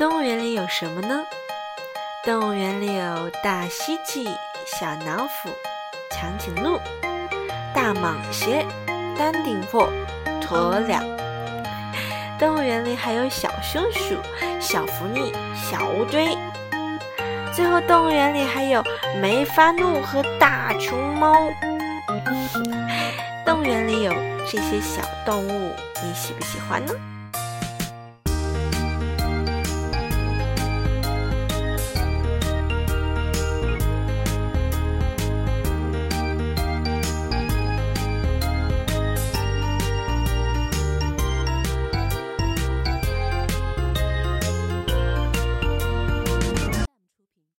动物园里有什么呢？动物园里有大蜥蜴小老虎长颈鹿大蟒蛇丹顶鹤鸵鸟。动物园里还有小松鼠小狐狸小乌龟。最后动物园里还有梅花鹿和大熊猫。动物园里有这些小动物你喜不喜欢呢？